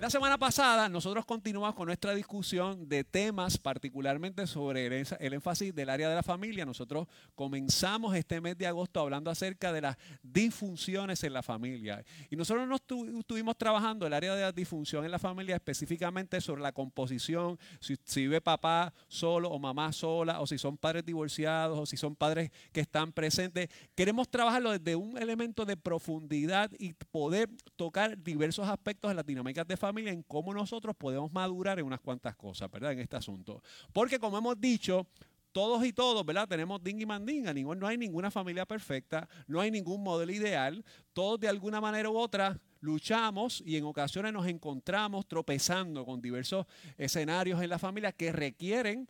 La semana pasada nosotros continuamos con nuestra discusión de temas, particularmente sobre el, énfasis del área de la familia. Nosotros comenzamos este mes de agosto hablando acerca de las disfunciones en la familia. Y nosotros nos estuvimos trabajando el área de la disfunción en la familia específicamente sobre la composición, si, si vive papá solo o mamá sola, o si son padres divorciados, o si son padres que están presentes. Queremos trabajarlo desde un elemento de profundidad y poder tocar diversos aspectos de las dinámicas de familia familia en cómo nosotros podemos madurar en unas cuantas cosas, ¿verdad? En este asunto. Porque como hemos dicho, todos y todos, ¿verdad? Tenemos ding y mandinga. No hay ninguna familia perfecta, no hay ningún modelo ideal. Todos de alguna manera u otra luchamos y en ocasiones nos encontramos tropezando con diversos escenarios en la familia que requieren,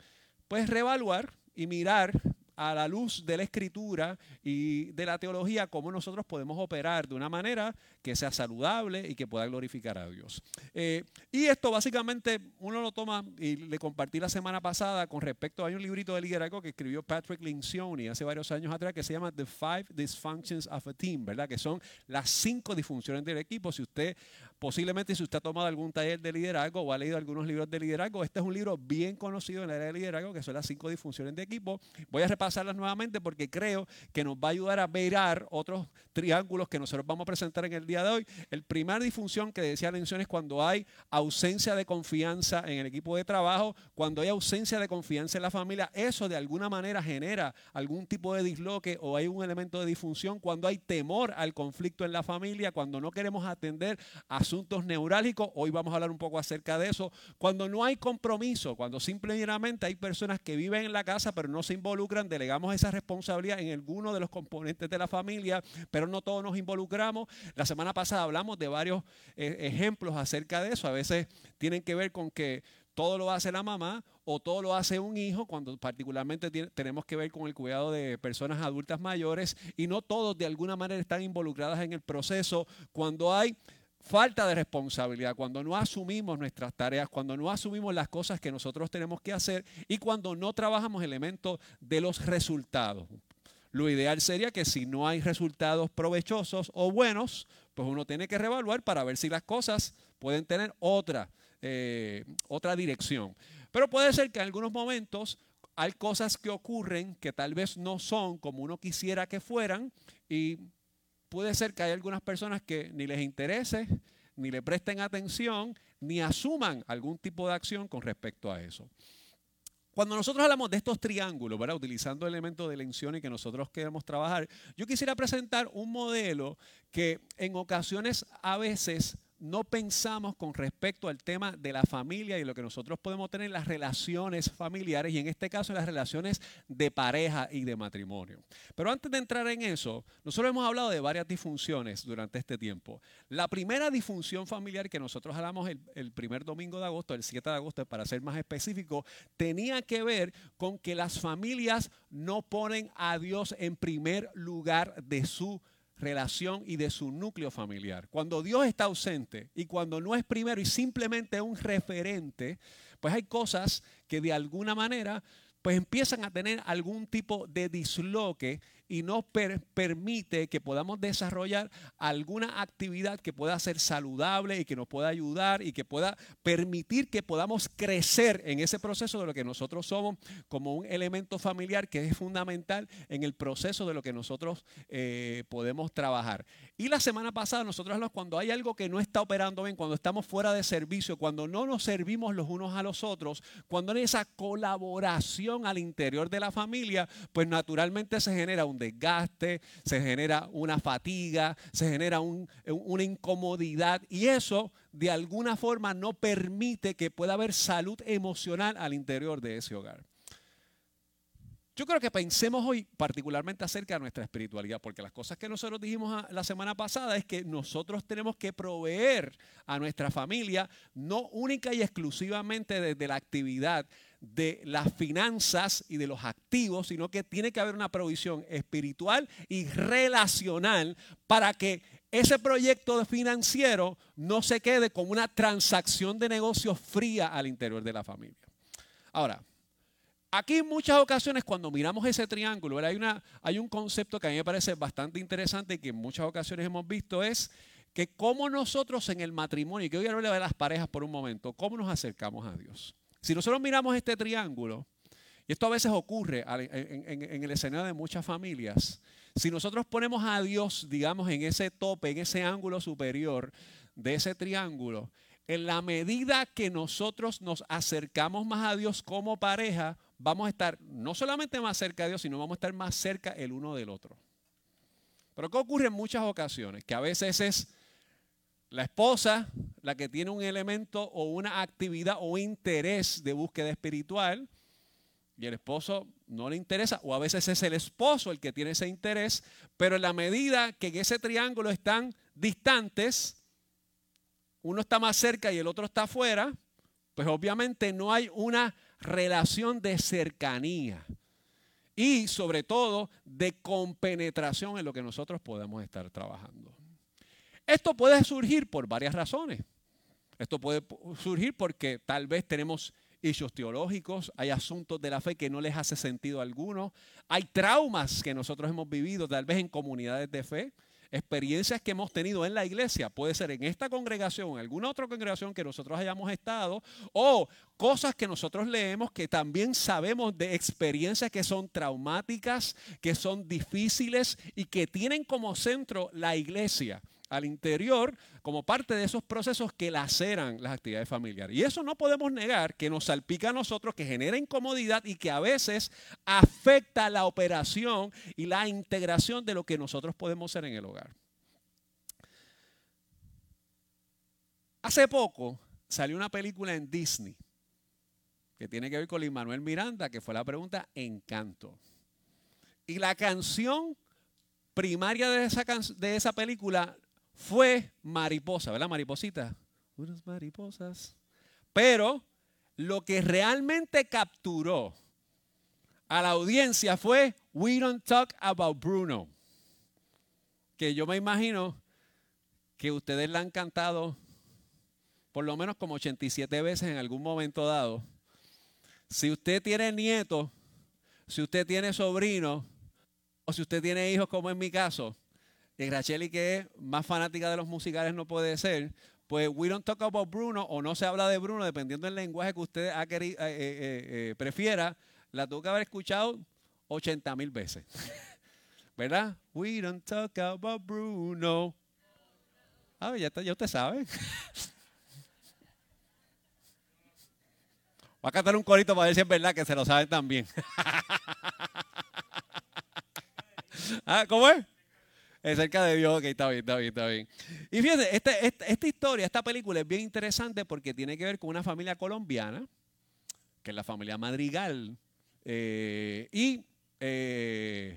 pues, reevaluar y mirar a la luz de la escritura y de la teología cómo nosotros podemos operar de una manera que sea saludable y que pueda glorificar a Dios. Eh, y esto básicamente uno lo toma y le compartí la semana pasada con respecto a un librito de liderazgo que escribió Patrick Lencioni hace varios años atrás que se llama The Five Dysfunctions of a Team, ¿verdad? Que son las cinco disfunciones del equipo. Si usted Posiblemente si usted ha tomado algún taller de liderazgo o ha leído algunos libros de liderazgo, este es un libro bien conocido en el área de liderazgo, que son las cinco disfunciones de equipo. Voy a repasarlas nuevamente porque creo que nos va a ayudar a verar otros triángulos que nosotros vamos a presentar en el día de hoy. El primer disfunción que decía mención es cuando hay ausencia de confianza en el equipo de trabajo, cuando hay ausencia de confianza en la familia, eso de alguna manera genera algún tipo de disloque o hay un elemento de disfunción, cuando hay temor al conflicto en la familia, cuando no queremos atender a asuntos neurálgicos. Hoy vamos a hablar un poco acerca de eso. Cuando no hay compromiso, cuando simplemente hay personas que viven en la casa pero no se involucran, delegamos esa responsabilidad en alguno de los componentes de la familia, pero no todos nos involucramos. La semana pasada hablamos de varios eh, ejemplos acerca de eso. A veces tienen que ver con que todo lo hace la mamá o todo lo hace un hijo, cuando particularmente tenemos que ver con el cuidado de personas adultas mayores y no todos de alguna manera están involucradas en el proceso. Cuando hay falta de responsabilidad, cuando no asumimos nuestras tareas, cuando no asumimos las cosas que nosotros tenemos que hacer y cuando no trabajamos elementos de los resultados. Lo ideal sería que si no hay resultados provechosos o buenos, pues uno tiene que reevaluar para ver si las cosas pueden tener otra, eh, otra dirección. Pero puede ser que en algunos momentos hay cosas que ocurren que tal vez no son como uno quisiera que fueran y puede ser que hay algunas personas que ni les interese, ni le presten atención, ni asuman algún tipo de acción con respecto a eso. Cuando nosotros hablamos de estos triángulos, ¿verdad? utilizando elementos de lección y que nosotros queremos trabajar, yo quisiera presentar un modelo que en ocasiones a veces no pensamos con respecto al tema de la familia y lo que nosotros podemos tener en las relaciones familiares y en este caso en las relaciones de pareja y de matrimonio. Pero antes de entrar en eso, nosotros hemos hablado de varias disfunciones durante este tiempo. La primera disfunción familiar que nosotros hablamos el, primer domingo de agosto, el 7 de agosto para ser más específico, tenía que ver con que las familias no ponen a Dios en primer lugar de su relación y de su núcleo familiar. Cuando Dios está ausente y cuando no es primero y simplemente un referente, pues hay cosas que de alguna manera pues empiezan a tener algún tipo de disloque y nos permite que podamos desarrollar alguna actividad que pueda ser saludable y que nos pueda ayudar y que pueda permitir que podamos crecer en ese proceso de lo que nosotros somos como un elemento familiar que es fundamental en el proceso de lo que nosotros eh, podemos trabajar. Y la semana pasada nosotros cuando hay algo que no está operando bien, cuando estamos fuera de servicio, cuando no nos servimos los unos a los otros, cuando hay esa colaboración al interior de la familia, pues naturalmente se genera un desgaste, se genera una fatiga, se genera una incomodidad y eso de alguna forma no permite que pueda haber salud emocional al interior de ese hogar. Yo creo que pensemos hoy particularmente acerca de nuestra espiritualidad, porque las cosas que nosotros dijimos la semana pasada es que nosotros tenemos que proveer a nuestra familia, no única y exclusivamente desde la actividad de las finanzas y de los activos, sino que tiene que haber una provisión espiritual y relacional para que ese proyecto financiero no se quede como una transacción de negocios fría al interior de la familia. Ahora, aquí en muchas ocasiones cuando miramos ese triángulo, hay, una, hay un concepto que a mí me parece bastante interesante y que en muchas ocasiones hemos visto es que cómo nosotros en el matrimonio, y que hoy hablar de las parejas por un momento, cómo nos acercamos a Dios. Si nosotros miramos este triángulo, y esto a veces ocurre en, el escenario de muchas familias, si nosotros ponemos a Dios, digamos, en ese tope, en ese ángulo superior de ese triángulo, en la medida que nosotros nos acercamos más a Dios como pareja, vamos a estar no solamente más cerca de Dios, sino vamos a estar más cerca el uno del otro. Pero ¿qué ocurre en muchas ocasiones? Que a veces es la esposa la que tiene un elemento o una actividad o interés de búsqueda espiritual y el esposo no le interesa, o a veces es el esposo el que tiene ese interés, pero en la medida que en ese triángulo están distantes, uno está más cerca y el otro está afuera, pues obviamente no hay una relación de cercanía y sobre todo de compenetración en lo que nosotros podemos estar trabajando. Esto puede surgir por varias razones. Esto puede surgir porque tal vez tenemos hechos teológicos, hay asuntos de la fe que no les hace sentido alguno, hay traumas que nosotros hemos vivido tal vez en comunidades de fe, experiencias que hemos tenido en la iglesia, puede ser en esta congregación, en alguna otra congregación que nosotros hayamos estado, o cosas que nosotros leemos que también sabemos de experiencias que son traumáticas, que son difíciles y que tienen como centro la iglesia al interior como parte de esos procesos que laceran las actividades familiares. Y eso no podemos negar que nos salpica a nosotros, que genera incomodidad y que a veces afecta la operación y la integración de lo que nosotros podemos ser en el hogar. Hace poco salió una película en Disney que tiene que ver con Lin Manuel Miranda, que fue la pregunta Encanto. Y la canción primaria de esa, de esa película fue mariposa, ¿verdad? Mariposita. Unas mariposas. Pero lo que realmente capturó a la audiencia fue We Don't Talk About Bruno. Que yo me imagino que ustedes la han cantado por lo menos como 87 veces en algún momento dado. Si usted tiene nietos, si usted tiene sobrinos, o si usted tiene hijos como en mi caso, y Racheli, que es más fanática de los musicales, no puede ser, pues we don't talk about Bruno o no se habla de Bruno, dependiendo del lenguaje que usted ha querido, eh, eh, eh, prefiera, la tuvo que haber escuchado 80 mil veces. ¿Verdad? We don't talk about Bruno. Ah, ya, ya usted sabe. Va a cantar un corito para ver si es verdad que se lo saben también. ah, ¿Cómo es? Es cerca de Dios, ok, está bien, está bien, está bien. Y fíjense, este, este, esta, historia, esta película es bien interesante porque tiene que ver con una familia colombiana, que es la familia Madrigal. Eh, y eh,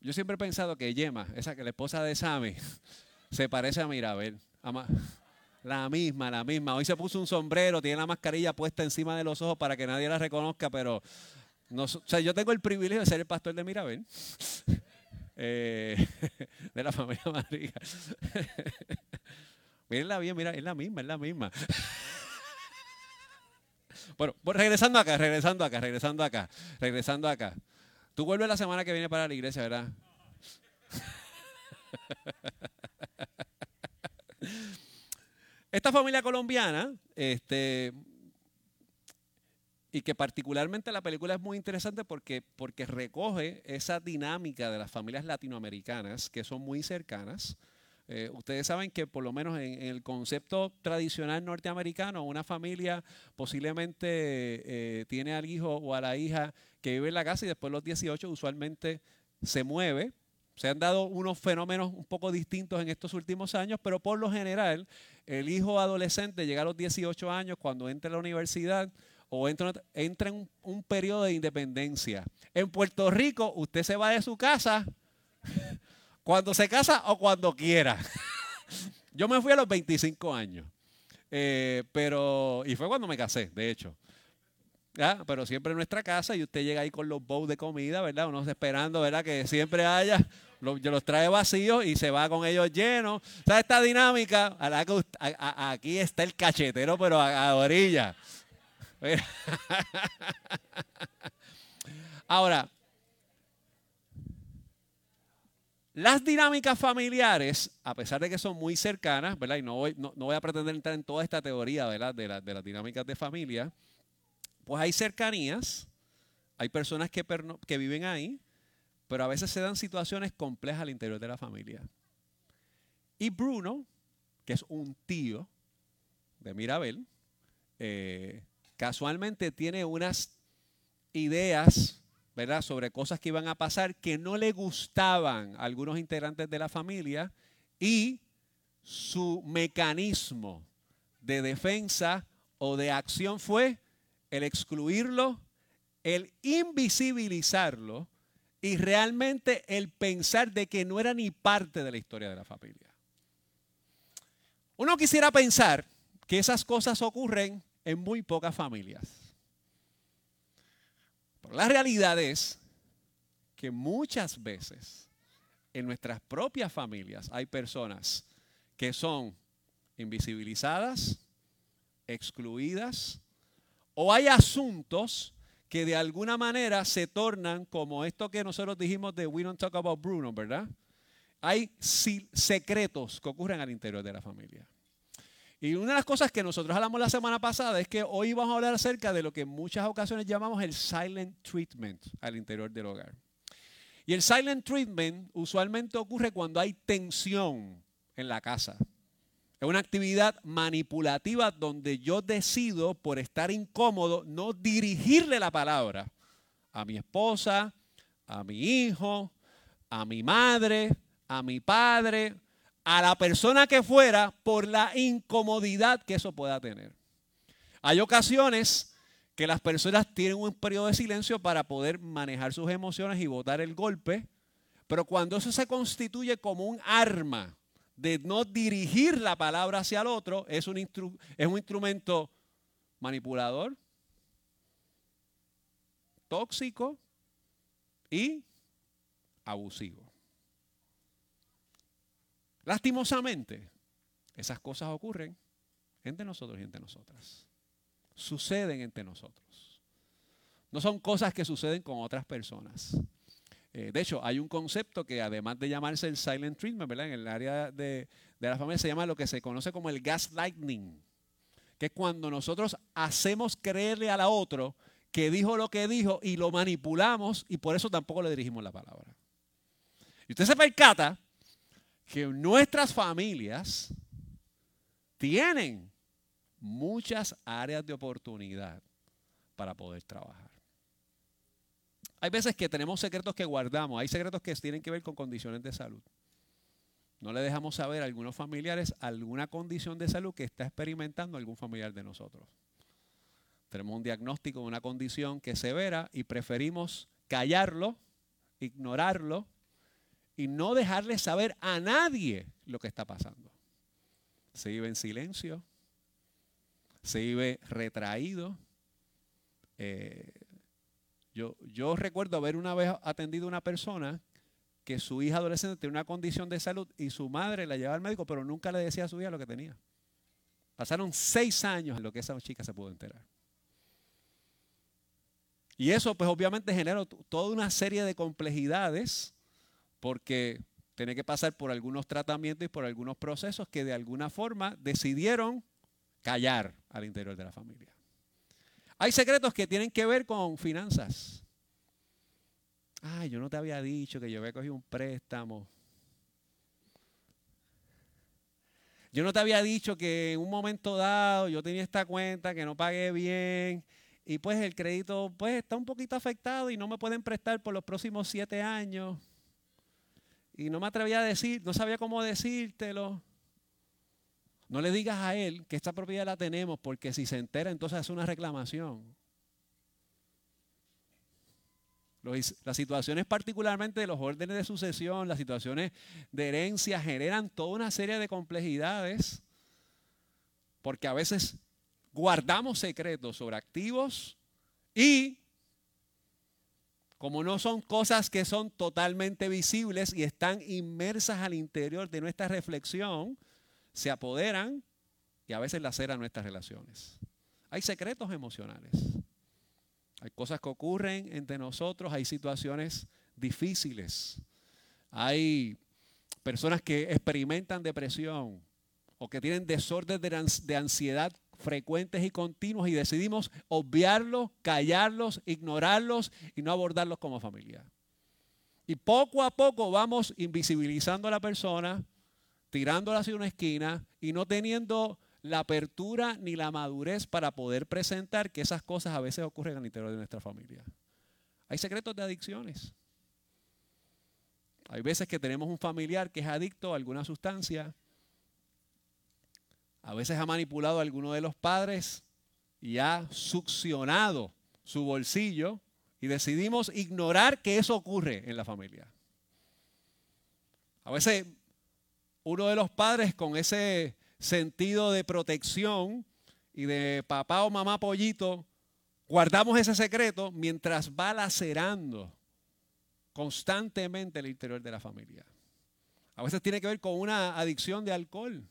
yo siempre he pensado que Yema, esa que la esposa de Sammy, se parece a Mirabel. La misma, la misma. Hoy se puso un sombrero, tiene la mascarilla puesta encima de los ojos para que nadie la reconozca, pero o sea, yo tengo el privilegio de ser el pastor de Mirabel, eh, de la familia María. Mírenla bien, mira, es la misma, es la misma. bueno, pues regresando acá, regresando acá, regresando acá, regresando acá. Tú vuelves la semana que viene para la iglesia, ¿verdad? Esta familia colombiana, este, y que particularmente la película es muy interesante porque, porque recoge esa dinámica de las familias latinoamericanas que son muy cercanas. Eh, ustedes saben que por lo menos en, el concepto tradicional norteamericano, una familia posiblemente eh, tiene al hijo o a la hija que vive en la casa y después los 18 usualmente se mueve. Se han dado unos fenómenos un poco distintos en estos últimos años, pero por lo general el hijo adolescente llega a los 18 años cuando entra a la universidad o entra, en un, periodo de independencia. En Puerto Rico, usted se va de su casa cuando se casa o cuando quiera. Yo me fui a los 25 años. Eh, pero, y fue cuando me casé, de hecho. Pero siempre en nuestra casa y usted llega ahí con los bowls de comida, ¿verdad? Uno esperando, ¿verdad? Que siempre haya, los, los trae vacíos y se va con ellos llenos. O sea, esta dinámica, aquí está el cachetero, pero a, a orilla. Ahora, las dinámicas familiares, a pesar de que son muy cercanas, ¿verdad? Y no voy, no, voy a pretender entrar en toda esta teoría De, de las dinámicas de familia, pues hay cercanías, hay personas que, que viven ahí, pero a veces se dan situaciones complejas al interior de la familia. Y Bruno, que es un tío de Mirabel, eh, casualmente tiene unas ideas, ¿verdad?, sobre cosas que iban a pasar que no le gustaban a algunos integrantes de la familia y su mecanismo de defensa o de acción fue el excluirlo, el invisibilizarlo y realmente el pensar de que no era ni parte de la historia de la familia. Uno quisiera pensar que esas cosas ocurren en muy pocas familias. Pero la realidad es que muchas veces en nuestras propias familias hay personas que son invisibilizadas, excluidas, o hay asuntos que de alguna manera se tornan como esto que nosotros dijimos de We Don't Talk About Bruno, ¿verdad? Hay secretos que ocurren al interior de la familia. Y una de las cosas que nosotros hablamos la semana pasada es que hoy vamos a hablar acerca de lo que en muchas ocasiones llamamos el silent treatment al interior del hogar. Y el silent treatment usualmente ocurre cuando hay tensión en la casa. Es una actividad manipulativa donde yo decido, por estar incómodo, no dirigirle la palabra a mi esposa, a mi hijo, a mi madre, a mi padre, a la persona que fuera, por la incomodidad que eso pueda tener. Hay ocasiones que las personas tienen un periodo de silencio para poder manejar sus emociones y botar el golpe, pero cuando eso se constituye como un arma, de no dirigir la palabra hacia el otro es un, es un instrumento manipulador, tóxico y abusivo. Lastimosamente, esas cosas ocurren entre nosotros y entre nosotras. Suceden entre nosotros. No son cosas que suceden con otras personas. Eh, de hecho, hay un concepto que además de llamarse el silent treatment, ¿verdad? En el área de, la familia se llama lo que se conoce como el gaslighting, que es cuando nosotros hacemos creerle a la otro que dijo lo que dijo y lo manipulamos y por eso tampoco le dirigimos la palabra. Y usted se percata que nuestras familias tienen muchas áreas de oportunidad para poder trabajar. Hay veces que tenemos secretos que guardamos, hay secretos que tienen que ver con condiciones de salud. No le dejamos saber a algunos familiares alguna condición de salud que está experimentando algún familiar de nosotros. Tenemos un diagnóstico de una condición que es severa y preferimos callarlo, ignorarlo y no dejarle saber a nadie lo que está pasando. Se vive en silencio, se vive retraído, eh, yo, recuerdo haber una vez atendido a una persona que su hija adolescente tenía una condición de salud y su madre la llevaba al médico, pero nunca le decía a su hija lo que tenía. Pasaron seis años en lo que esa chica se pudo enterar. Y eso pues obviamente generó toda una serie de complejidades porque tiene que pasar por algunos tratamientos y por algunos procesos que de alguna forma decidieron callar al interior de la familia. Hay secretos que tienen que ver con finanzas. Ay, yo no te había dicho que yo había cogido un préstamo. Yo no te había dicho que en un momento dado yo tenía esta cuenta que no pagué bien y pues el crédito pues está un poquito afectado y no me pueden prestar por los próximos siete años. Y no me atrevía a decir, no sabía cómo decírtelo. No le digas a él que esta propiedad la tenemos porque si se entera entonces es una reclamación. Las situaciones particularmente de los órdenes de sucesión, las situaciones de herencia generan toda una serie de complejidades Porque a veces guardamos secretos sobre activos y como no son cosas que son totalmente visibles y están inmersas al interior de nuestra reflexión, se apoderan y a veces laceran nuestras relaciones. Hay secretos emocionales. Hay cosas que ocurren entre nosotros, hay situaciones difíciles. Hay personas que experimentan depresión o que tienen desórdenes de ansiedad frecuentes y continuos y decidimos obviarlos, callarlos, ignorarlos y no abordarlos como familia. Y poco a poco vamos invisibilizando a la persona, tirándola hacia una esquina y no teniendo la apertura ni la madurez para poder presentar que esas cosas a veces ocurren al interior de nuestra familia. Hay secretos de adicciones. Hay veces que tenemos un familiar que es adicto a alguna sustancia. A veces ha manipulado a alguno de los padres y ha succionado su bolsillo y decidimos ignorar que eso ocurre en la familia. A veces uno de los padres con ese sentido de protección y de papá o mamá pollito, guardamos ese secreto mientras va lacerando constantemente el interior de la familia. A veces tiene que ver con una adicción de alcohol.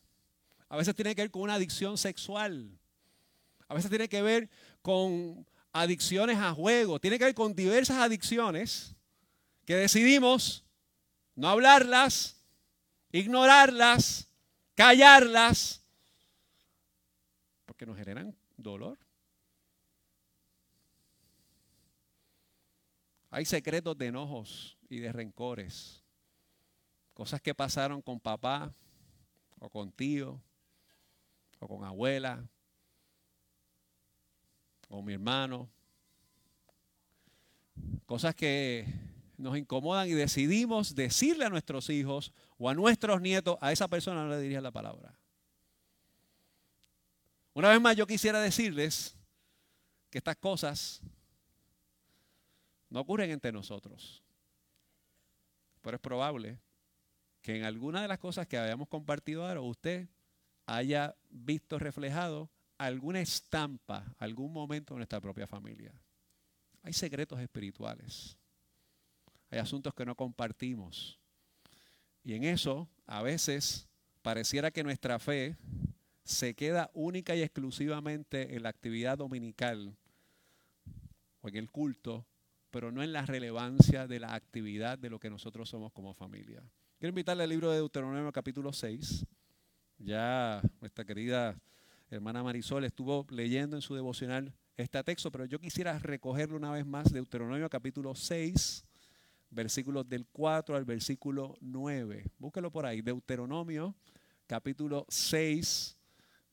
A veces tiene que ver con una adicción sexual. A veces tiene que ver con adicciones a juego. Tiene que ver con diversas adicciones que decidimos no hablarlas, ignorarlas, callarlas, porque nos generan dolor. Hay secretos de enojos y de rencores. Cosas que pasaron con papá o con tío o con abuela o mi hermano. Cosas que nos incomodan y decidimos decirle a nuestros hijos o a nuestros nietos, a esa persona no le diría la palabra. Una vez más yo quisiera decirles que estas cosas no ocurren entre nosotros. Pero es probable que en alguna de las cosas que habíamos compartido ahora usted haya visto reflejado alguna estampa, algún momento en nuestra propia familia. Hay secretos espirituales. Hay asuntos que no compartimos. Y en eso, a veces, pareciera que nuestra fe se queda única y exclusivamente en la actividad dominical o en el culto, pero no en la relevancia de la actividad de lo que nosotros somos como familia. Quiero invitarle al libro de Deuteronomio capítulo 6. Ya nuestra querida hermana Marisol estuvo leyendo en su devocional este texto, pero yo quisiera recogerlo una vez más, Deuteronomio capítulo 6, versículos del 4 al versículo 9. Búsquelo por ahí, Deuteronomio capítulo 6,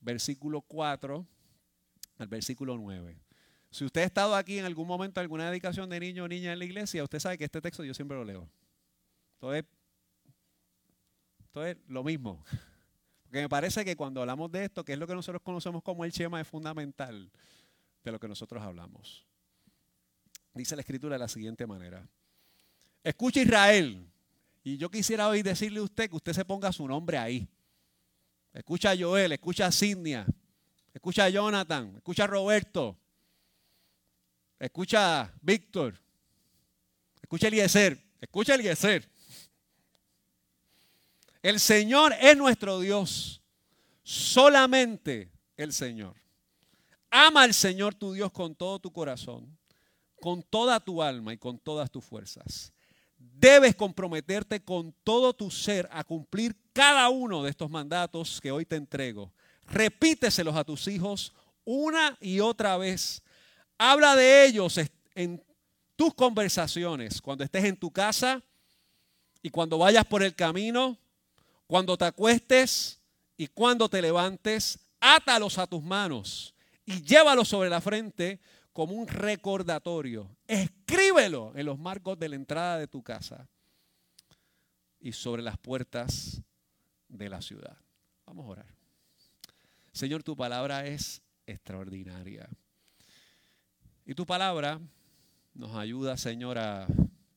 versículo 4 al versículo 9. Si usted ha estado aquí en algún momento, alguna dedicación de niño o niña en la iglesia, usted sabe que este texto yo siempre lo leo. Entonces, entonces lo mismo. Porque me parece que cuando hablamos de esto, que es lo que nosotros conocemos como el Shema, es fundamental de lo que nosotros hablamos. Dice la escritura de la siguiente manera. Escucha Israel. Y yo quisiera hoy decirle a usted que usted se ponga su nombre ahí. Escucha a Joel, escucha a Sidnia, escucha a Jonathan, escucha a Roberto, escucha a Víctor, escucha a Eliezer, escucha a Eliezer. El Señor es nuestro Dios, solamente el Señor. Ama al Señor tu Dios con todo tu corazón, con toda tu alma y con todas tus fuerzas debes comprometerte con todo tu ser a cumplir cada uno de estos mandatos que hoy te entrego. Repíteselos a tus hijos una y otra vez. Habla de ellos en tus conversaciones, cuando estés en tu casa y cuando vayas por el camino, cuando te acuestes y cuando te levantes. Átalos a tus manos y llévalos sobre la frente como un recordatorio. Escríbelo en los marcos de la entrada de tu casa y sobre las puertas de la ciudad. Vamos a orar. Señor, tu palabra es extraordinaria. Y tu palabra nos ayuda, Señor, a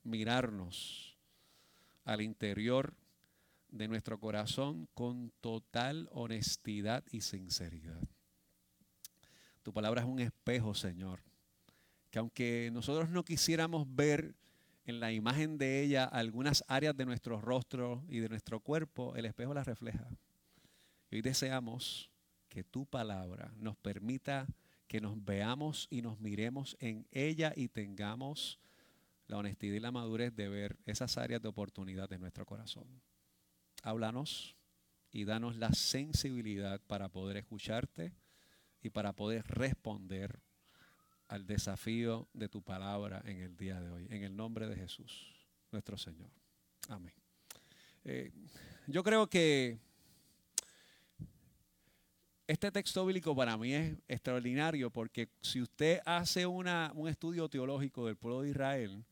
mirarnos al interior de nuestro corazón con total honestidad y sinceridad. Tu palabra es un espejo, Señor. Que aunque nosotros no quisiéramos ver en la imagen de ella algunas áreas de nuestro rostro y de nuestro cuerpo, el espejo la refleja. Y hoy deseamos que tu palabra nos permita que nos veamos y nos miremos en ella y tengamos la honestidad y la madurez de ver esas áreas de oportunidad de nuestro corazón. Háblanos y danos la sensibilidad para poder escucharte y para poder responder al desafío de tu palabra en el día de hoy. En el nombre de Jesús, nuestro Señor. Amén. Eh, yo creo que este texto bíblico para mí es extraordinario porque si usted hace una, un estudio teológico del pueblo de Israel,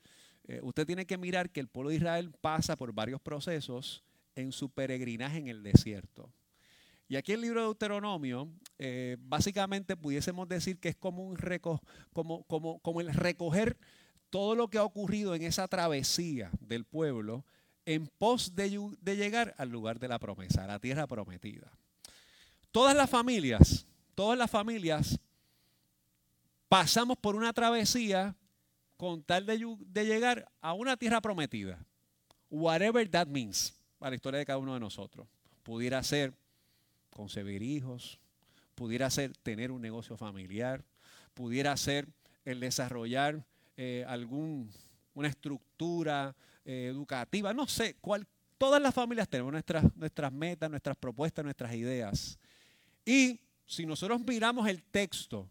eh, usted tiene que mirar que el pueblo de Israel pasa por varios procesos en su peregrinaje en el desierto. Y aquí el libro de Deuteronomio, eh, básicamente pudiésemos decir que es como, un como, como, como el recoger todo lo que ha ocurrido en esa travesía del pueblo en pos de, llegar al lugar de la promesa, a la tierra prometida. Todas las familias, todas las familias pasamos por una travesía con tal de, llegar a una tierra prometida. Whatever that means para la historia de cada uno de nosotros. Pudiera ser concebir hijos, pudiera ser tener un negocio familiar, pudiera ser el desarrollar eh, alguna estructura eh, educativa, no sé, cuál, todas las familias tenemos nuestras, nuestras metas, nuestras propuestas, nuestras ideas. Y si nosotros miramos el texto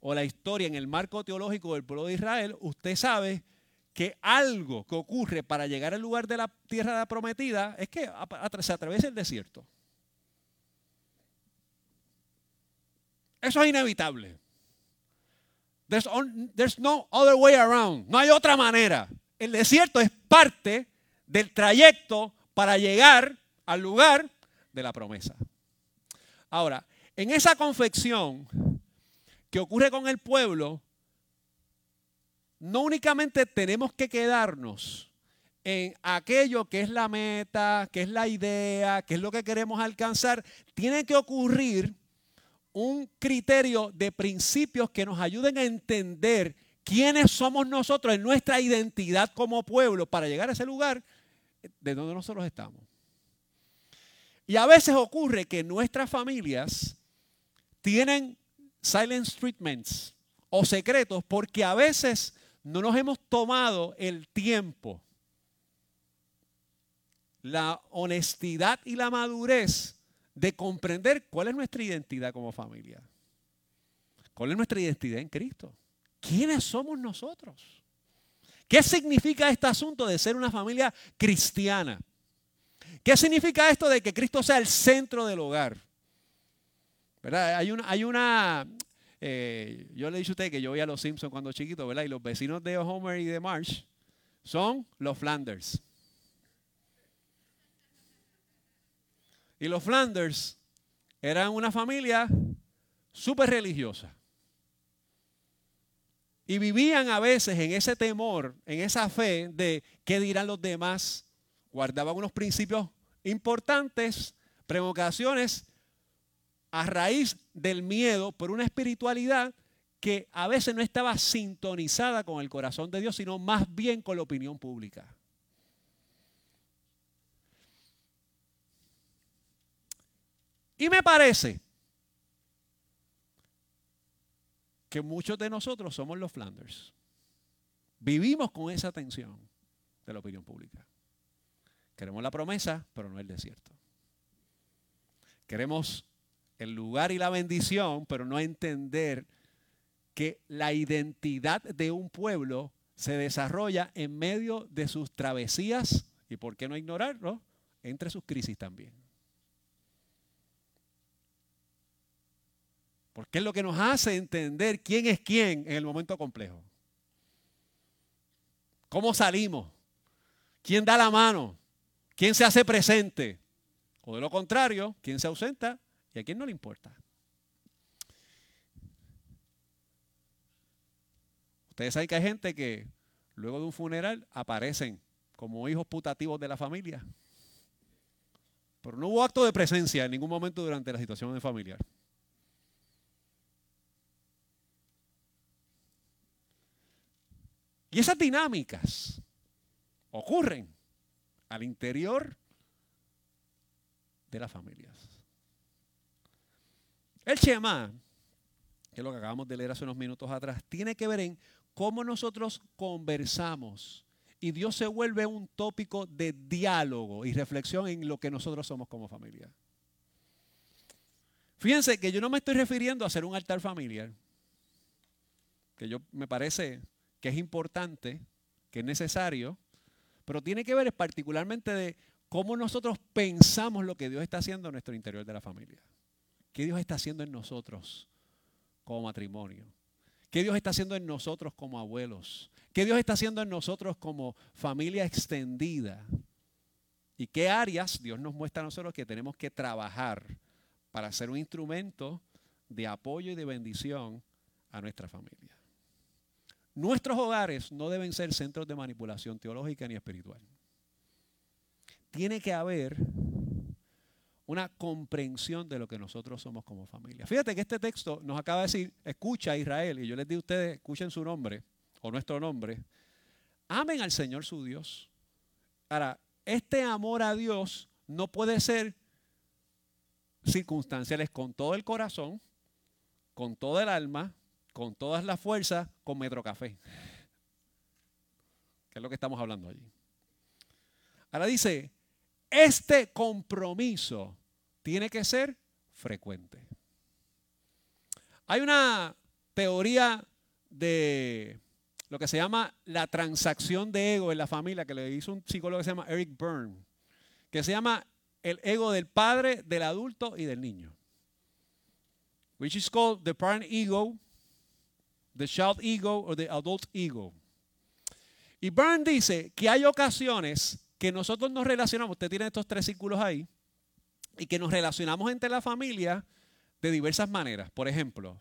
o la historia en el marco teológico del pueblo de Israel, usted sabe que algo que ocurre para llegar al lugar de la tierra prometida es que se atraviesa el desierto. Eso es inevitable. There's, no other way around. No hay otra manera. El desierto es parte del trayecto para llegar al lugar de la promesa. Ahora, en esa confección que ocurre con el pueblo, no únicamente tenemos que quedarnos en aquello que es la meta, que es la idea, que es lo que queremos alcanzar, tiene que ocurrir un criterio de principios que nos ayuden a entender quiénes somos nosotros en nuestra identidad como pueblo para llegar a ese lugar de donde nosotros estamos. Y a veces ocurre que nuestras familias tienen silent treatments o secretos porque a veces no nos hemos tomado el tiempo, la honestidad y la madurez de comprender cuál es nuestra identidad como familia. ¿Cuál es nuestra identidad en Cristo? ¿Quiénes somos nosotros? ¿Qué significa este asunto de ser una familia cristiana? ¿Qué significa esto de que Cristo sea el centro del hogar? ¿Verdad? Hay una, hay una eh, yo le dicho a usted que yo vi a los Simpsons cuando chiquito, ¿verdad? Y los vecinos de Homer y de Marsh son los Flanders. Y los Flanders eran una familia súper religiosa. Y vivían a veces en ese temor, en esa fe de qué dirán los demás. Guardaban unos principios importantes, provocaciones a raíz del miedo por una espiritualidad que a veces no estaba sintonizada con el corazón de Dios, sino más bien con la opinión pública. Y me parece que muchos de nosotros somos los Flanders. Vivimos con esa tensión de la opinión pública. Queremos la promesa, pero no el desierto. Queremos el lugar y la bendición, pero no entender que la identidad de un pueblo se desarrolla en medio de sus travesías y, ¿por qué no ignorarlo? Entre sus crisis también. Porque es lo que nos hace entender quién es quién en el momento complejo. ¿Cómo salimos? ¿Quién da la mano? ¿Quién se hace presente? O de lo contrario, ¿quién se ausenta? ¿Y a quién no le importa? Ustedes saben que hay gente que luego de un funeral aparecen como hijos putativos de la familia. Pero no hubo acto de presencia en ningún momento durante la situación familiar. Y esas dinámicas ocurren al interior de las familias. El Shema, que es lo que acabamos de leer hace unos minutos atrás, tiene que ver en cómo nosotros conversamos y Dios se vuelve un tópico de diálogo y reflexión en lo que nosotros somos como familia. Fíjense que yo no me estoy refiriendo a hacer un altar familiar, que yo me parece que es importante, que es necesario, pero tiene que ver particularmente de cómo nosotros pensamos lo que Dios está haciendo en nuestro interior de la familia. ¿Qué Dios está haciendo en nosotros como matrimonio? ¿Qué Dios está haciendo en nosotros como abuelos? ¿Qué Dios está haciendo en nosotros como familia extendida? ¿Y qué áreas Dios nos muestra a nosotros que tenemos que trabajar para ser un instrumento de apoyo y de bendición a nuestra familia? Nuestros hogares no deben ser centros de manipulación teológica ni espiritual. Tiene que haber una comprensión de lo que nosotros somos como familia. Fíjate que este texto nos acaba de decir, escucha a Israel, y yo les digo a ustedes, escuchen su nombre o nuestro nombre, amen al Señor su Dios. Ahora, este amor a Dios no puede ser circunstanciales con todo el corazón, con toda el alma, con todas las fuerzas, con Metro Café. Que es lo que estamos hablando allí. Ahora dice, este compromiso tiene que ser frecuente. Hay una teoría de lo que se llama la transacción de ego en la familia, que le hizo un psicólogo que se llama Eric Byrne, que se llama el ego del padre, del adulto y del niño. Which is called the parent ego, the child ego or the adult ego. Y Byrne dice que hay ocasiones que nosotros nos relacionamos, usted tiene estos tres círculos ahí, y que nos relacionamos entre la familia de diversas maneras. Por ejemplo,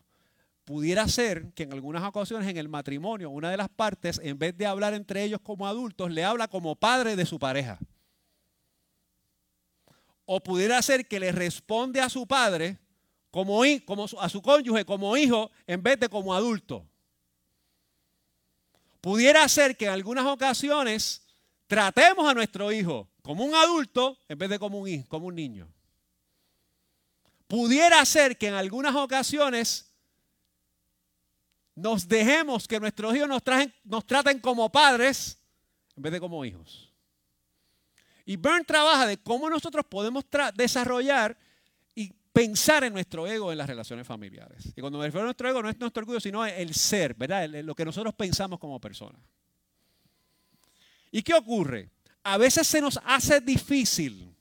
pudiera ser que en algunas ocasiones en el matrimonio una de las partes, en vez de hablar entre ellos como adultos, le habla como padre de su pareja. O pudiera ser que le responde a su padre como, como a su cónyuge como hijo en vez de como adulto. Pudiera ser que en algunas ocasiones tratemos a nuestro hijo como un adulto en vez de como un, hijo, como un niño. Pudiera ser que en algunas ocasiones nos dejemos que nuestros hijos nos, traten como padres en vez de como hijos. Y Byrne trabaja de cómo nosotros podemos desarrollar y pensar en nuestro ego en las relaciones familiares. Y cuando me refiero a nuestro ego no es nuestro orgullo, sino el ser, ¿verdad? lo que nosotros pensamos como personas. ¿Y qué ocurre? A veces se nos hace difícil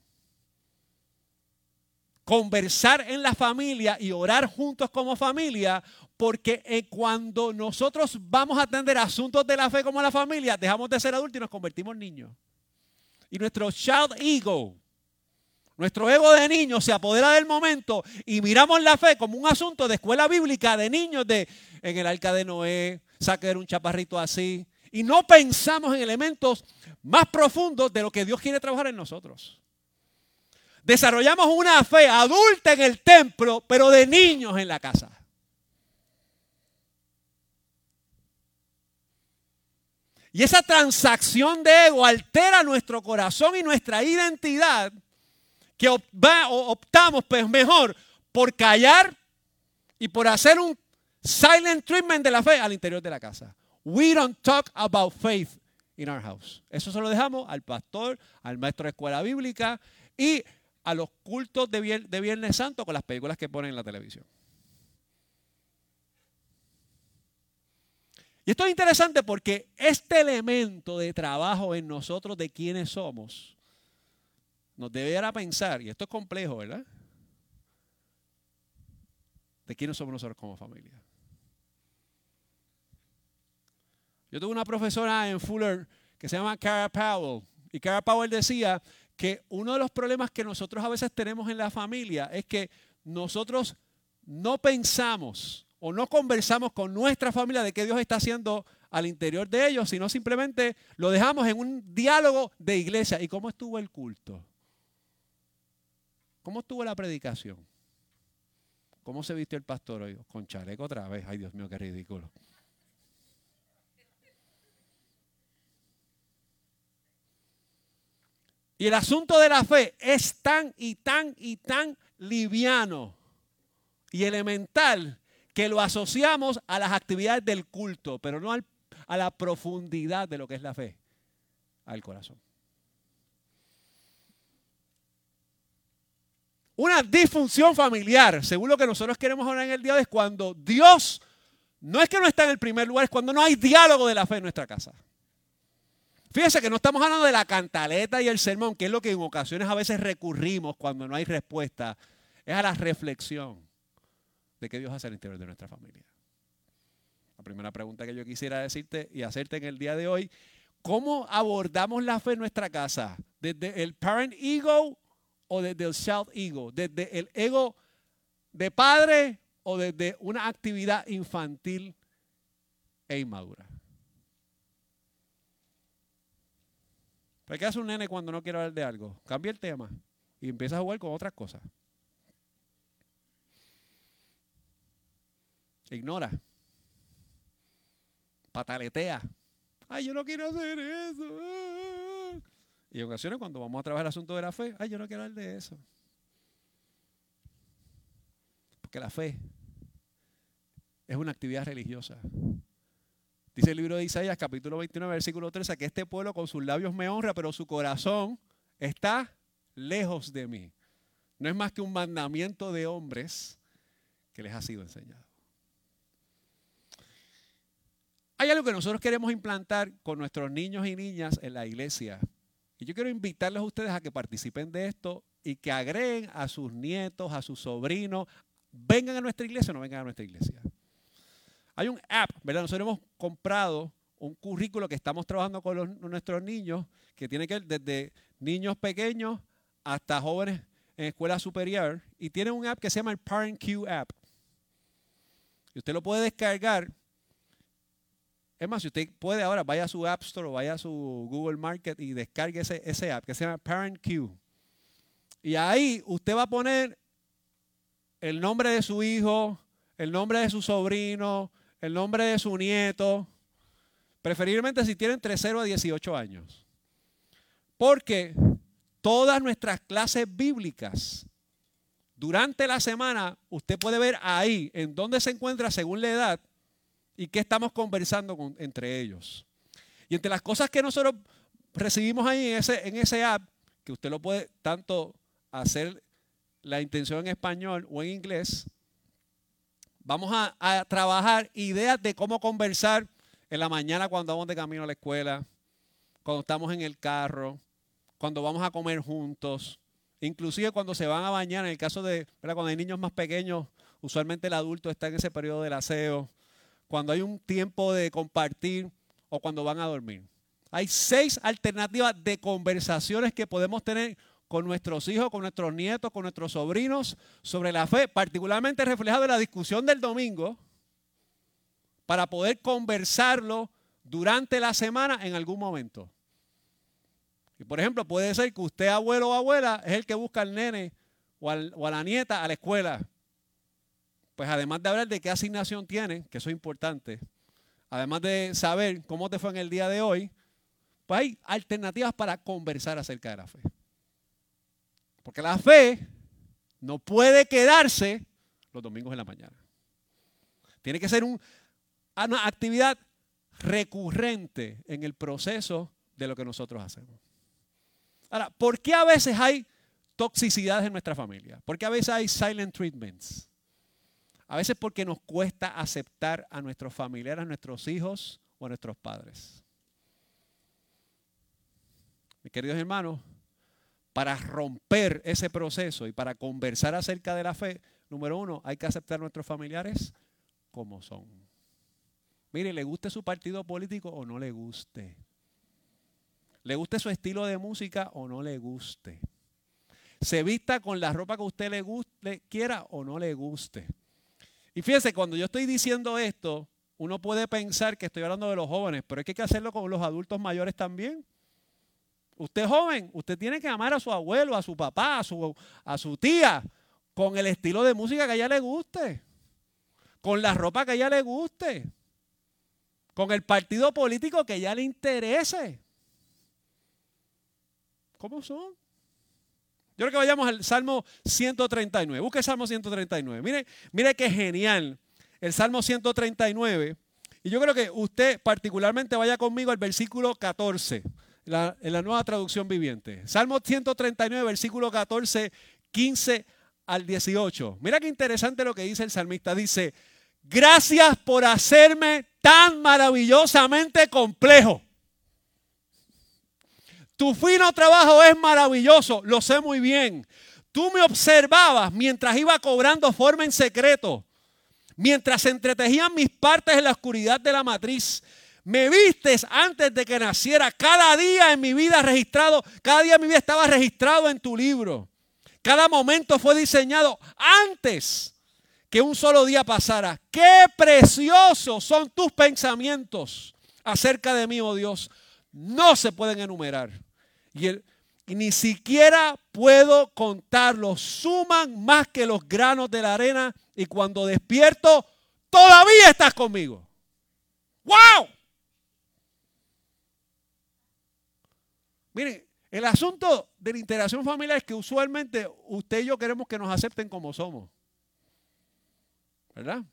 conversar en la familia y orar juntos como familia, porque eh, cuando nosotros vamos a atender asuntos de la fe como la familia, dejamos de ser adultos y nos convertimos en niños. Y nuestro child ego, nuestro ego de niño se apodera del momento y miramos la fe como un asunto de escuela bíblica de niños de en el arca de Noé, sacar un chaparrito así. Y no pensamos en elementos más profundos de lo que Dios quiere trabajar en nosotros. Desarrollamos una fe adulta en el templo, pero de niños en la casa. Y esa transacción de ego altera nuestro corazón y nuestra identidad, que optamos pues mejor por callar y por hacer un silent treatment de la fe al interior de la casa. We don't talk about faith in our house. Eso se lo dejamos al pastor, al maestro de escuela bíblica y a los cultos de, Viernes Santo con las películas que ponen en la televisión. Y esto es interesante porque este elemento de trabajo en nosotros de quienes somos nos debe dar a pensar, y esto es complejo, ¿verdad? De quiénes somos nosotros como familia. Yo tuve una profesora en Fuller que se llama Cara Powell. Y Cara Powell decía que uno de los problemas que nosotros a veces tenemos en la familia es que nosotros no pensamos o no conversamos con nuestra familia de qué Dios está haciendo al interior de ellos, sino simplemente lo dejamos en un diálogo de iglesia. ¿Y cómo estuvo el culto? ¿Cómo estuvo la predicación? ¿Cómo se vistió el pastor hoy? Con chaleco otra vez. Ay, Dios mío, qué ridículo. Y el asunto de la fe es tan y tan y tan liviano y elemental que lo asociamos a las actividades del culto, pero no a la profundidad de lo que es la fe, al corazón. Una disfunción familiar, según lo que nosotros queremos hablar en el día es cuando Dios no es que no está en el primer lugar, es cuando no hay diálogo de la fe en nuestra casa. Fíjense que no estamos hablando de la cantaleta y el sermón, que es lo que en ocasiones a veces recurrimos cuando no hay respuesta. Es a la reflexión de qué Dios hace al interior de nuestra familia. La primera pregunta que yo quisiera decirte y hacerte en el día de hoy, ¿cómo abordamos la fe en nuestra casa? ¿Desde el parent ego o desde el self ego? ¿Desde el ego de padre o desde una actividad infantil e inmadura? Qué hace un nene cuando no quiere hablar de algo? Cambia el tema y empieza a jugar con otras cosas. Ignora. Pataletea. Ay, yo no quiero hacer eso. Y en ocasiones cuando vamos a trabajar el asunto de la fe, ay, yo no quiero hablar de eso. Porque la fe es una actividad religiosa. Dice el libro de Isaías, capítulo 29, versículo 13, que este pueblo con sus labios me honra, pero su corazón está lejos de mí. No es más que un mandamiento de hombres que les ha sido enseñado. Hay algo que nosotros queremos implantar con nuestros niños y niñas en la iglesia. Y yo quiero invitarles a ustedes a que participen de esto y que agreguen a sus nietos, a sus sobrinos, vengan a nuestra iglesia o no vengan a nuestra iglesia. Hay un app, ¿verdad? Nosotros hemos comprado un currículo que estamos trabajando con nuestros niños, que tiene que ver desde niños pequeños hasta jóvenes en escuela superior, y tiene un app que se llama el Parent Q App. Y usted lo puede descargar. Es más, si usted puede ahora, vaya a su App Store o vaya a su Google Market y descargue ese, ese app que se llama Parent Q. Y ahí usted va a poner el nombre de su hijo, el nombre de su sobrino, el nombre de su nieto, preferiblemente si tienen entre 0 a 18 años. Porque todas nuestras clases bíblicas durante la semana, usted puede ver ahí en dónde se encuentra según la edad y qué estamos conversando entre ellos. Y entre las cosas que nosotros recibimos ahí en ese, en ese app, que usted lo puede tanto hacer la intención en español o en inglés, Vamos a, trabajar ideas de cómo conversar en la mañana cuando vamos de camino a la escuela, cuando estamos en el carro, cuando vamos a comer juntos, inclusive cuando se van a bañar, en el caso de cuando hay niños más pequeños, usualmente el adulto está en ese periodo del aseo, cuando hay un tiempo de compartir o cuando van a dormir. Hay seis alternativas de conversaciones que podemos tener con nuestros hijos, con nuestros nietos, con nuestros sobrinos sobre la fe, particularmente reflejado en la discusión del domingo, para poder conversarlo durante la semana en algún momento. Y por ejemplo, puede ser que usted, abuelo o abuela, es el que busca al nene o, a la nieta a la escuela. Pues además de hablar de qué asignación tiene, que eso es importante, además de saber cómo te fue en el día de hoy, pues hay alternativas para conversar acerca de la fe. Porque la fe no puede quedarse los domingos en la mañana. Tiene que ser una actividad recurrente en el proceso de lo que nosotros hacemos. Ahora, ¿por qué a veces hay toxicidades en nuestra familia? ¿Por qué a veces hay silent treatments? A veces porque nos cuesta aceptar a nuestros familiares, a nuestros hijos o a nuestros padres. Mis queridos hermanos, para romper ese proceso y para conversar acerca de la fe, número uno, hay que aceptar a nuestros familiares como son. Mire, le guste su partido político o no le guste. Le guste su estilo de música o no le guste. Se vista con la ropa que usted le, guste, quiera o no le guste. Y fíjense, cuando yo estoy diciendo esto, uno puede pensar que estoy hablando de los jóvenes, pero hay que hacerlo con los adultos mayores también. Usted joven, usted tiene que amar a su abuelo, a su papá, a su, a su tía, con el estilo de música que a ella le guste, con la ropa que a ella le guste, con el partido político que a ella le interese. como son. Yo creo que vayamos al Salmo 139. Busque el Salmo 139. Mire, mire qué genial el Salmo 139. Y yo creo que usted particularmente vaya conmigo al versículo 14, en la nueva traducción viviente. Salmo 139, versículo 14, 15 al 18. Mira qué interesante lo que dice el salmista. Dice, gracias por hacerme tan maravillosamente complejo. Tu fino trabajo es maravilloso, lo sé muy bien. Tú me observabas mientras iba cobrando forma en secreto, mientras entretejían mis partes en la oscuridad de la matriz. Me vistes antes de que naciera. Cada día en mi vida registrado, cada día en mi vida estaba registrado en tu libro. Cada momento fue diseñado antes que un solo día pasara. Qué preciosos son tus pensamientos acerca de mí, oh Dios. No se pueden enumerar. Y, ni siquiera puedo contarlos. Suman más que los granos de la arena. Y cuando despierto, todavía estás conmigo. ¡Wow! Miren, el asunto de la interacción familiar es que usualmente usted y yo queremos que nos acepten como somos. ¿Verdad?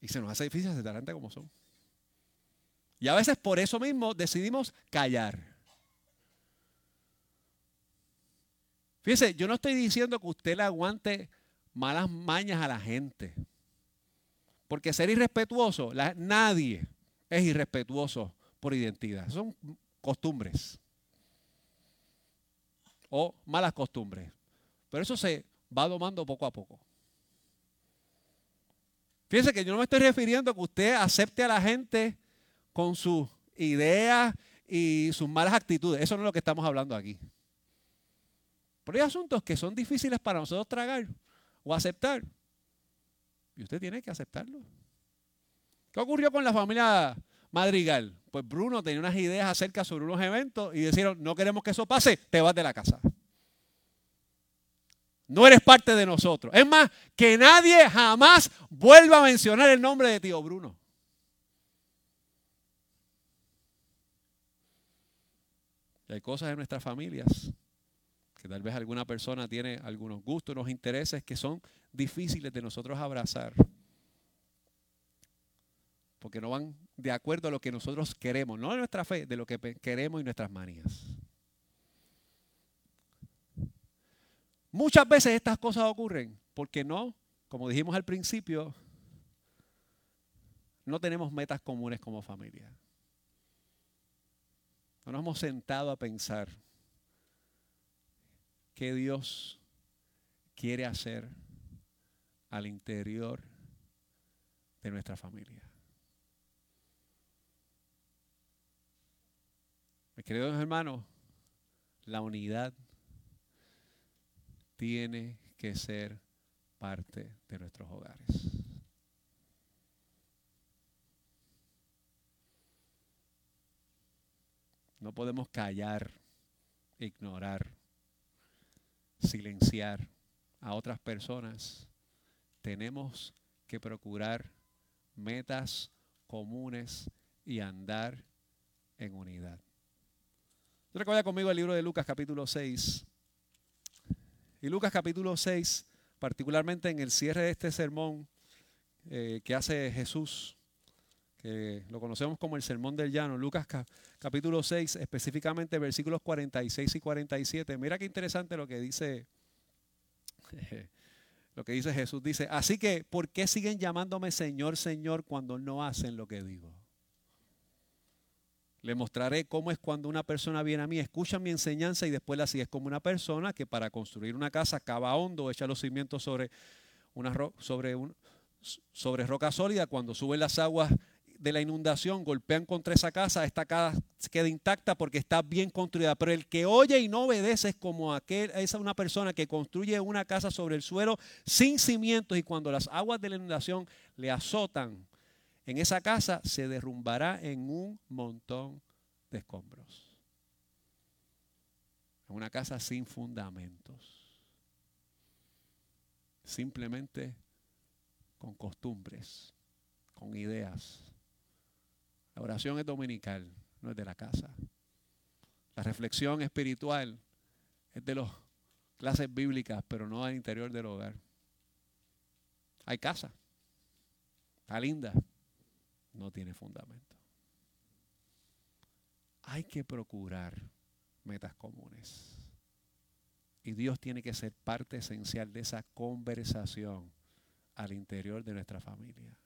Y se nos hace difícil aceptar gente como son. Y a veces por eso mismo decidimos callar. Fíjese, yo no estoy diciendo que usted le aguante malas mañas a la gente. Porque ser irrespetuoso, nadie es irrespetuoso por identidad. Son costumbres. O malas costumbres. Pero eso se va domando poco a poco. Fíjese que yo no me estoy refiriendo a que usted acepte a la gente con sus ideas y sus malas actitudes. Eso no es lo que estamos hablando aquí. Pero hay asuntos que son difíciles para nosotros tragar o aceptar. Y usted tiene que aceptarlo. ¿Qué ocurrió con la familia Madrigal? Pues Bruno tenía unas ideas acerca sobre unos eventos y dijeron, no queremos que eso pase, te vas de la casa. No eres parte de nosotros. Es más, que nadie jamás vuelva a mencionar el nombre de tío Bruno. hay cosas en nuestras familias que tal vez alguna persona tiene algunos gustos, unos intereses que son difíciles de nosotros abrazar. Porque no van de acuerdo a lo que nosotros queremos, no de nuestra fe, de lo que queremos y nuestras manías. Muchas veces estas cosas ocurren porque no, como dijimos al principio, no tenemos metas comunes como familia. No nos hemos sentado a pensar qué Dios quiere hacer al interior de nuestra familia. Mis queridos hermanos, la unidad tiene que ser parte de nuestros hogares. No podemos callar, ignorar, silenciar a otras personas. Tenemos que procurar metas comunes y andar en unidad. Vaya conmigo al libro de Lucas capítulo 6. Y Lucas capítulo 6, particularmente en el cierre de este sermón eh, que hace Jesús, que lo conocemos como el Sermón del Llano, Lucas capítulo 6, específicamente versículos 46 y 47. Mira qué interesante lo que dice lo que dice Jesús. Dice, así que, ¿por qué siguen llamándome Señor, Señor cuando no hacen lo que digo? Le mostraré cómo es cuando una persona viene a mí, escucha mi enseñanza y después la sigue. Es como una persona que para construir una casa cava hondo, echa los cimientos sobre, una sobre, roca sólida. Cuando suben las aguas de la inundación golpean contra esa casa, esta casa queda intacta porque está bien construida. Pero el que oye y no obedece es como aquel, una persona que construye una casa sobre el suelo sin cimientos y cuando las aguas de la inundación le azotan, en esa casa se derrumbará en un montón de escombros. Una casa sin fundamentos. Simplemente con costumbres, con ideas, la oración es dominical, no es de la casa. La reflexión espiritual es de las clases bíblicas, pero no al interior del hogar. Hay casa, está linda, no tiene fundamento. Hay que procurar metas comunes. Y Dios tiene que ser parte esencial de esa conversación al interior de nuestra familia.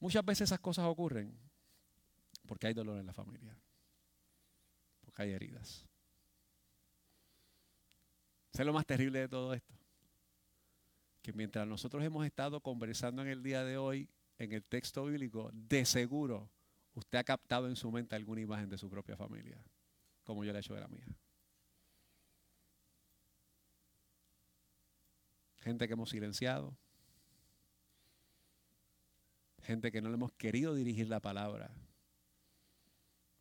Muchas veces esas cosas ocurren porque hay dolor en la familia, porque hay heridas. ¿Sabes lo más terrible de todo esto? Que mientras nosotros hemos estado conversando en el día de hoy en el texto bíblico, de seguro usted ha captado en su mente alguna imagen de su propia familia, como yo le he hecho de la mía. Gente que hemos silenciado, gente que no le hemos querido dirigir la palabra.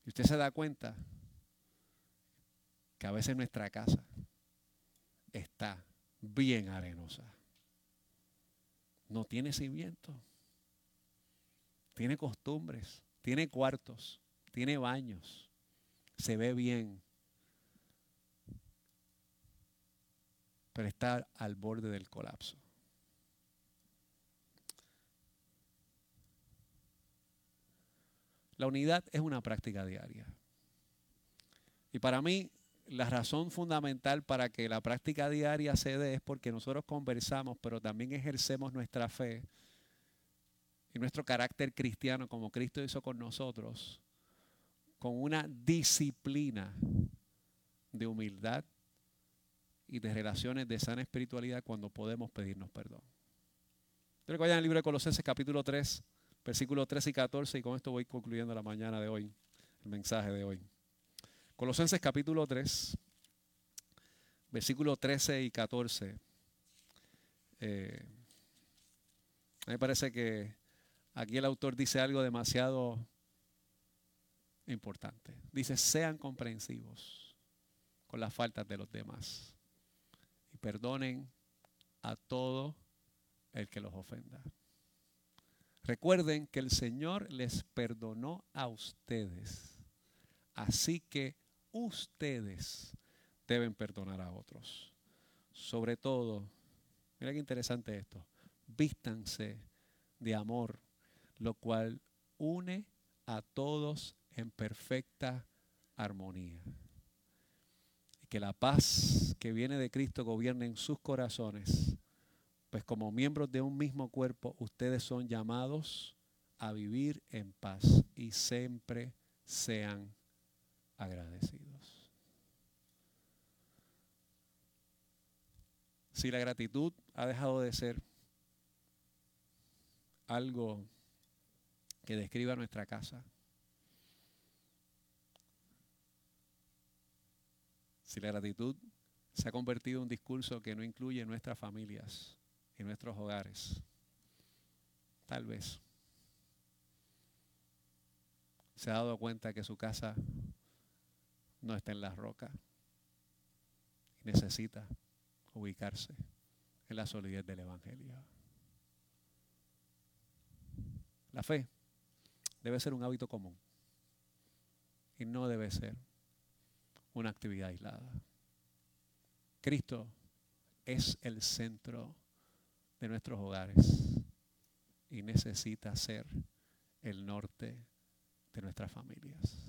Y usted se da cuenta que a veces nuestra casa está bien arenosa. No tiene cimiento tiene costumbres, tiene cuartos, tiene baños, se ve bien, pero está al borde del colapso. La unidad es una práctica diaria. Y para mí, la razón fundamental para que la práctica diaria se dé es porque nosotros conversamos, pero también ejercemos nuestra fe y nuestro carácter cristiano como Cristo hizo con nosotros, con una disciplina de humildad y de relaciones de sana espiritualidad cuando podemos pedirnos perdón. Quiero que vayan al libro de Colosenses capítulo 3, versículos 13 y 14 y con esto voy concluyendo la mañana de hoy, el mensaje de hoy. Colosenses capítulo 3, versículos 13 y 14. Eh, a mí me parece que Aquí el autor dice algo demasiado importante. Dice, sean comprensivos con las faltas de los demás y perdonen a todo el que los ofenda. Recuerden que el Señor les perdonó a ustedes, así que ustedes deben perdonar a otros. Sobre todo, mira qué interesante esto, vístanse de amor lo cual une a todos en perfecta armonía. Y que la paz que viene de Cristo gobierne en sus corazones, pues como miembros de un mismo cuerpo, ustedes son llamados a vivir en paz y siempre sean agradecidos. Si la gratitud ha dejado de ser algo que describa nuestra casa. Si la gratitud se ha convertido en un discurso que no incluye nuestras familias y nuestros hogares, tal vez se ha dado cuenta que su casa no está en la roca y necesita ubicarse en la solidez del Evangelio. La fe debe ser un hábito común y no debe ser una actividad aislada. Cristo es el centro de nuestros hogares y necesita ser el norte de nuestras familias.